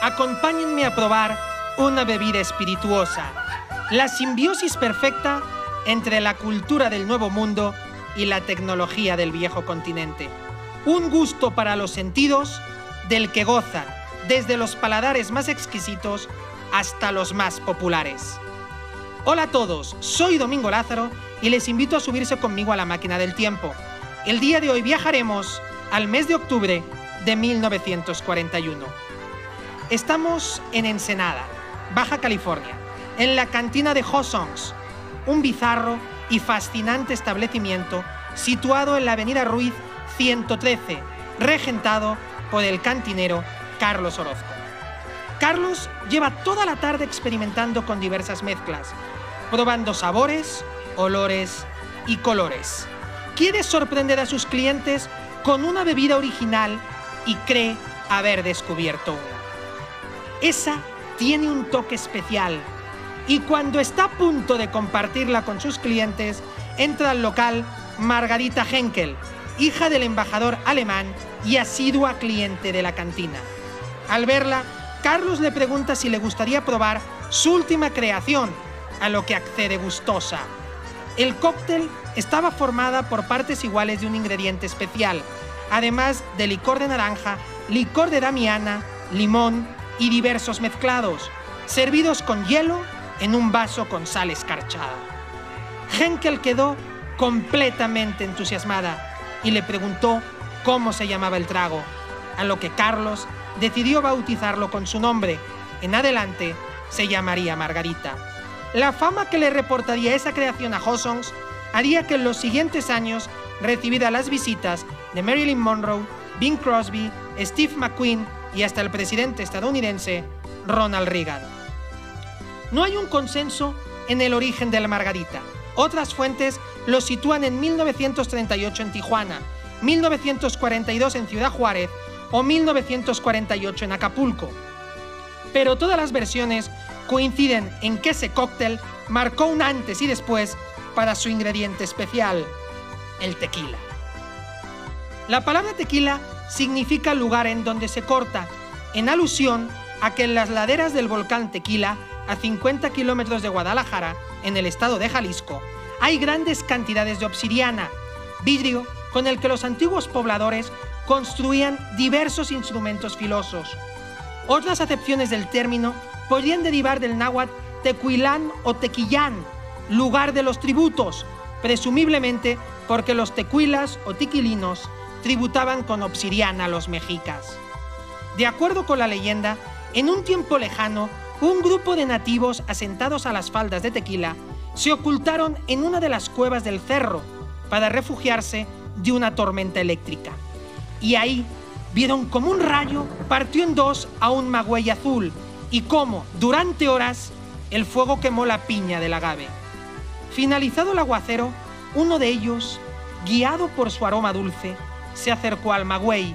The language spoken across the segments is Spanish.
acompáñenme a probar una bebida espirituosa, la simbiosis perfecta entre la cultura del Nuevo Mundo y la tecnología del viejo continente. Un gusto para los sentidos del que gozan desde los paladares más exquisitos hasta los más populares. Hola a todos, soy Domingo Lázaro y les invito a subirse conmigo a la máquina del tiempo. El día de hoy viajaremos al mes de octubre de 1941. Estamos en Ensenada, Baja California, en la cantina de Hossongs, un bizarro y fascinante establecimiento situado en la avenida Ruiz 113, regentado por el cantinero Carlos Orozco. Carlos lleva toda la tarde experimentando con diversas mezclas, probando sabores, olores y colores. Quiere sorprender a sus clientes con una bebida original y cree haber descubierto una. Esa tiene un toque especial y cuando está a punto de compartirla con sus clientes, entra al local Margarita Henkel, hija del embajador alemán y asidua cliente de la cantina. Al verla, Carlos le pregunta si le gustaría probar su última creación, a lo que accede gustosa. El cóctel estaba formada por partes iguales de un ingrediente especial, además de licor de naranja, licor de damiana, limón y diversos mezclados, servidos con hielo en un vaso con sal escarchada. Henkel quedó completamente entusiasmada y le preguntó cómo se llamaba el trago, a lo que Carlos decidió bautizarlo con su nombre. En adelante se llamaría Margarita. La fama que le reportaría esa creación a Hossons haría que en los siguientes años recibiera las visitas de Marilyn Monroe, Bing Crosby, Steve McQueen y hasta el presidente estadounidense Ronald Reagan. No hay un consenso en el origen de la margarita. Otras fuentes lo sitúan en 1938 en Tijuana, 1942 en Ciudad Juárez o 1948 en Acapulco. Pero todas las versiones coinciden en que ese cóctel marcó un antes y después para su ingrediente especial, el tequila. La palabra tequila significa lugar en donde se corta, en alusión a que en las laderas del volcán Tequila, a 50 kilómetros de Guadalajara, en el estado de Jalisco, hay grandes cantidades de obsidiana, vidrio con el que los antiguos pobladores construían diversos instrumentos filosos. Otras acepciones del término podrían derivar del náhuatl tequilán o tequillán, lugar de los tributos, presumiblemente porque los tequilas o tiquilinos tributaban con obsidiana a los mexicas. De acuerdo con la leyenda, en un tiempo lejano, un grupo de nativos asentados a las faldas de Tequila se ocultaron en una de las cuevas del cerro para refugiarse de una tormenta eléctrica. Y ahí vieron como un rayo partió en dos a un magüey azul y cómo, durante horas, el fuego quemó la piña del agave. Finalizado el aguacero, uno de ellos, guiado por su aroma dulce, se acercó al magüey,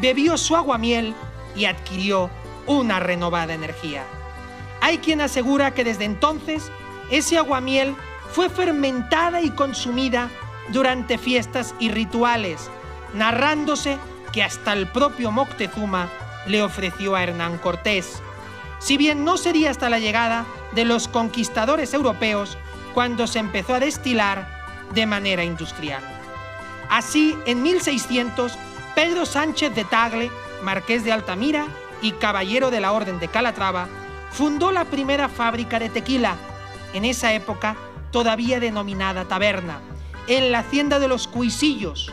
bebió su aguamiel y adquirió una renovada energía. Hay quien asegura que desde entonces ese aguamiel fue fermentada y consumida durante fiestas y rituales, narrándose que hasta el propio Moctezuma le ofreció a Hernán Cortés. Si bien no sería hasta la llegada de los conquistadores europeos cuando se empezó a destilar de manera industrial. Así, en 1600, Pedro Sánchez de Tagle, marqués de Altamira y caballero de la Orden de Calatrava, fundó la primera fábrica de tequila, en esa época todavía denominada taberna, en la hacienda de los Cuisillos.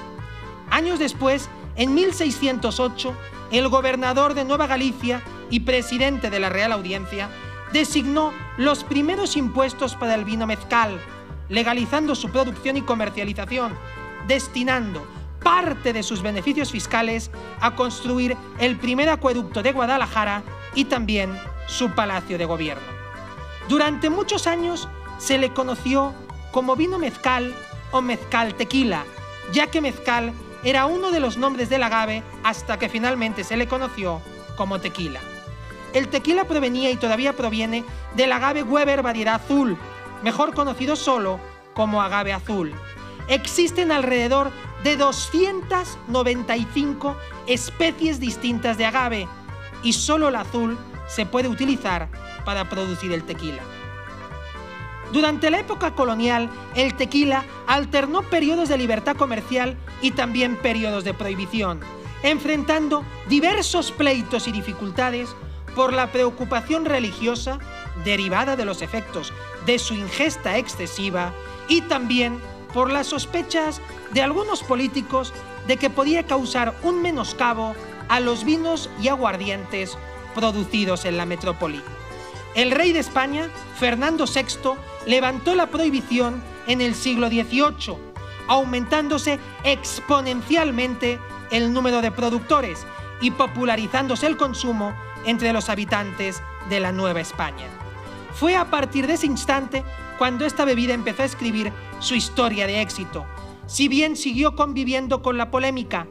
Años después, en 1608, el gobernador de Nueva Galicia y presidente de la Real Audiencia designó los primeros impuestos para el vino mezcal, legalizando su producción y comercialización destinando parte de sus beneficios fiscales a construir el primer acueducto de Guadalajara y también su palacio de gobierno. Durante muchos años se le conoció como vino mezcal o mezcal tequila, ya que mezcal era uno de los nombres del agave hasta que finalmente se le conoció como tequila. El tequila provenía y todavía proviene del agave Weber variedad azul, mejor conocido solo como agave azul, existen alrededor de 295 especies distintas de agave, y solo el azul se puede utilizar para producir el tequila. Durante la época colonial, el tequila alternó periodos de libertad comercial y también periodos de prohibición, enfrentando diversos pleitos y dificultades por la preocupación religiosa derivada de los efectos de su ingesta excesiva y también por las sospechas de algunos políticos de que podía causar un menoscabo a los vinos y aguardientes producidos en la metrópoli. El rey de España, Fernando VI, levantó la prohibición en el siglo XVIII, aumentándose exponencialmente el número de productores y popularizándose el consumo entre los habitantes de la Nueva España. Fue a partir de ese instante cuando esta bebida empezó a escribir su historia de éxito, si bien siguió conviviendo con la polémica,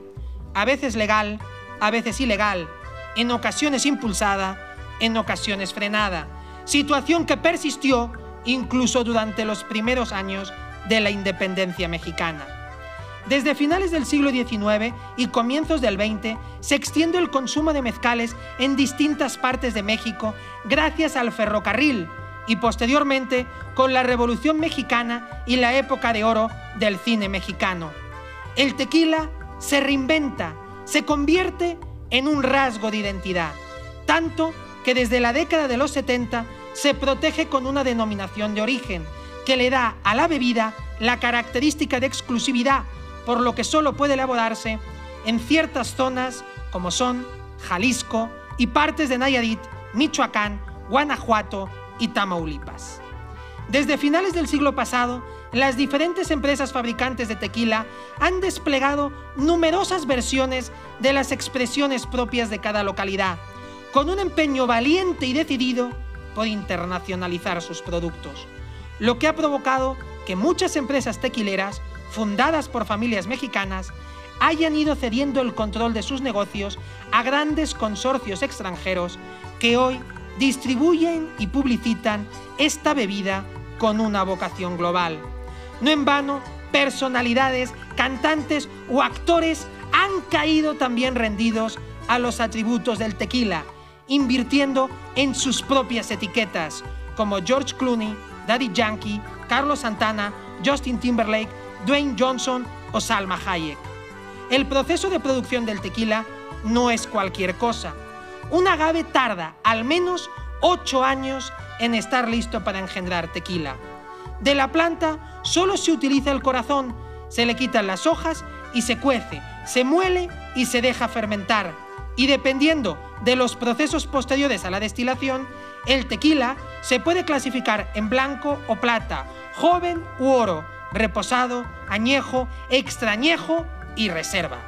a veces legal, a veces ilegal, en ocasiones impulsada, en ocasiones frenada, situación que persistió incluso durante los primeros años de la independencia mexicana. Desde finales del siglo XIX y comienzos del XX se extiende el consumo de mezcales en distintas partes de México gracias al ferrocarril y posteriormente con la Revolución Mexicana y la época de oro del cine mexicano. El tequila se reinventa, se convierte en un rasgo de identidad, tanto que desde la década de los 70 se protege con una denominación de origen que le da a la bebida la característica de exclusividad, por lo que solo puede elaborarse en ciertas zonas como son Jalisco y partes de Nayarit, Michoacán, Guanajuato y Tamaulipas. Desde finales del siglo pasado, las diferentes empresas fabricantes de tequila han desplegado numerosas versiones de las expresiones propias de cada localidad, con un empeño valiente y decidido por internacionalizar sus productos, lo que ha provocado que muchas empresas tequileras, fundadas por familias mexicanas, hayan ido cediendo el control de sus negocios a grandes consorcios extranjeros que hoy distribuyen y publicitan esta bebida con una vocación global. No en vano, personalidades, cantantes o actores han caído también rendidos a los atributos del tequila, invirtiendo en sus propias etiquetas, como George Clooney, Daddy Yankee, Carlos Santana, Justin Timberlake, Dwayne Johnson o Salma Hayek. El proceso de producción del tequila no es cualquier cosa. Un agave tarda al menos 8 años en estar listo para engendrar tequila. De la planta solo se utiliza el corazón, se le quitan las hojas y se cuece, se muele y se deja fermentar. Y dependiendo de los procesos posteriores a la destilación, el tequila se puede clasificar en blanco o plata, joven u oro, reposado, añejo, extrañejo y reserva.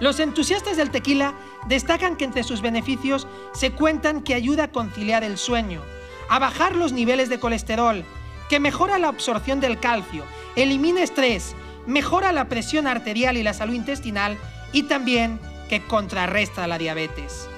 Los entusiastas del tequila destacan que entre sus beneficios se cuentan que ayuda a conciliar el sueño, a bajar los niveles de colesterol, que mejora la absorción del calcio, elimina estrés, mejora la presión arterial y la salud intestinal y también que contrarresta la diabetes.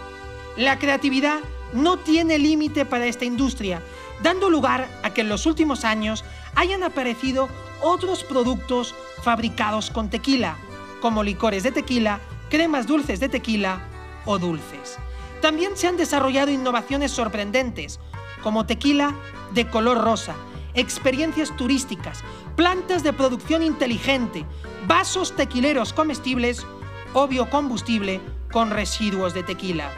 La creatividad no tiene límite para esta industria, dando lugar a que en los últimos años hayan aparecido otros productos fabricados con tequila, como licores de tequila, cremas dulces de tequila o dulces. También se han desarrollado innovaciones sorprendentes, como tequila de color rosa, experiencias turísticas, plantas de producción inteligente, vasos tequileros comestibles o biocombustible con residuos de tequila.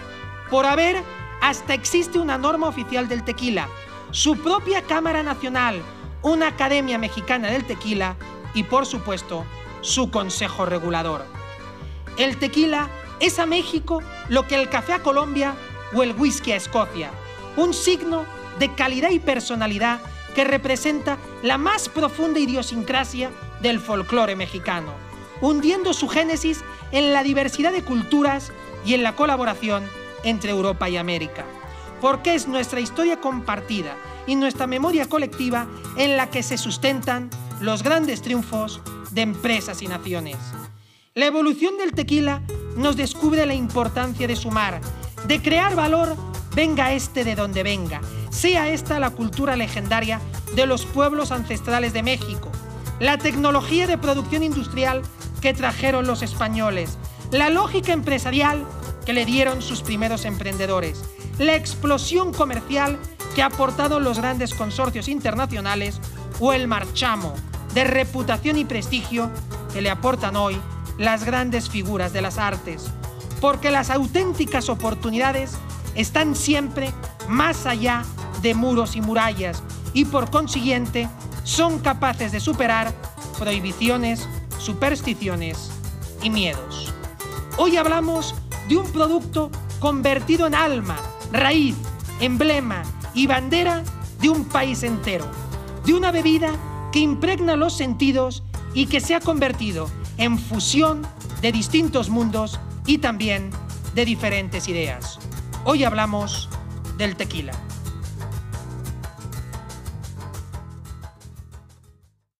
Por haber, hasta existe una norma oficial del tequila, su propia Cámara Nacional, una Academia Mexicana del Tequila y, por supuesto, su Consejo Regulador. El tequila es a México lo que el café a Colombia o el whisky a Escocia, un signo de calidad y personalidad que representa la más profunda idiosincrasia del folclore mexicano, hundiendo su génesis en la diversidad de culturas y en la colaboración entre Europa y América, porque es nuestra historia compartida y nuestra memoria colectiva en la que se sustentan los grandes triunfos de empresas y naciones. La evolución del tequila nos descubre la importancia de sumar, de crear valor, venga este de donde venga, sea esta la cultura legendaria de los pueblos ancestrales de México, la tecnología de producción industrial que trajeron los españoles, la lógica empresarial que le dieron sus primeros emprendedores, la explosión comercial que ha aportado los grandes consorcios internacionales o el marchamo de reputación y prestigio que le aportan hoy las grandes figuras de las artes, porque las auténticas oportunidades están siempre más allá de muros y murallas y por consiguiente son capaces de superar prohibiciones, supersticiones y miedos. Hoy hablamos de un producto convertido en alma, raíz, emblema y bandera de un país entero, de una bebida que impregna los sentidos y que se ha convertido en fusión de distintos mundos y también de diferentes ideas. Hoy hablamos del tequila.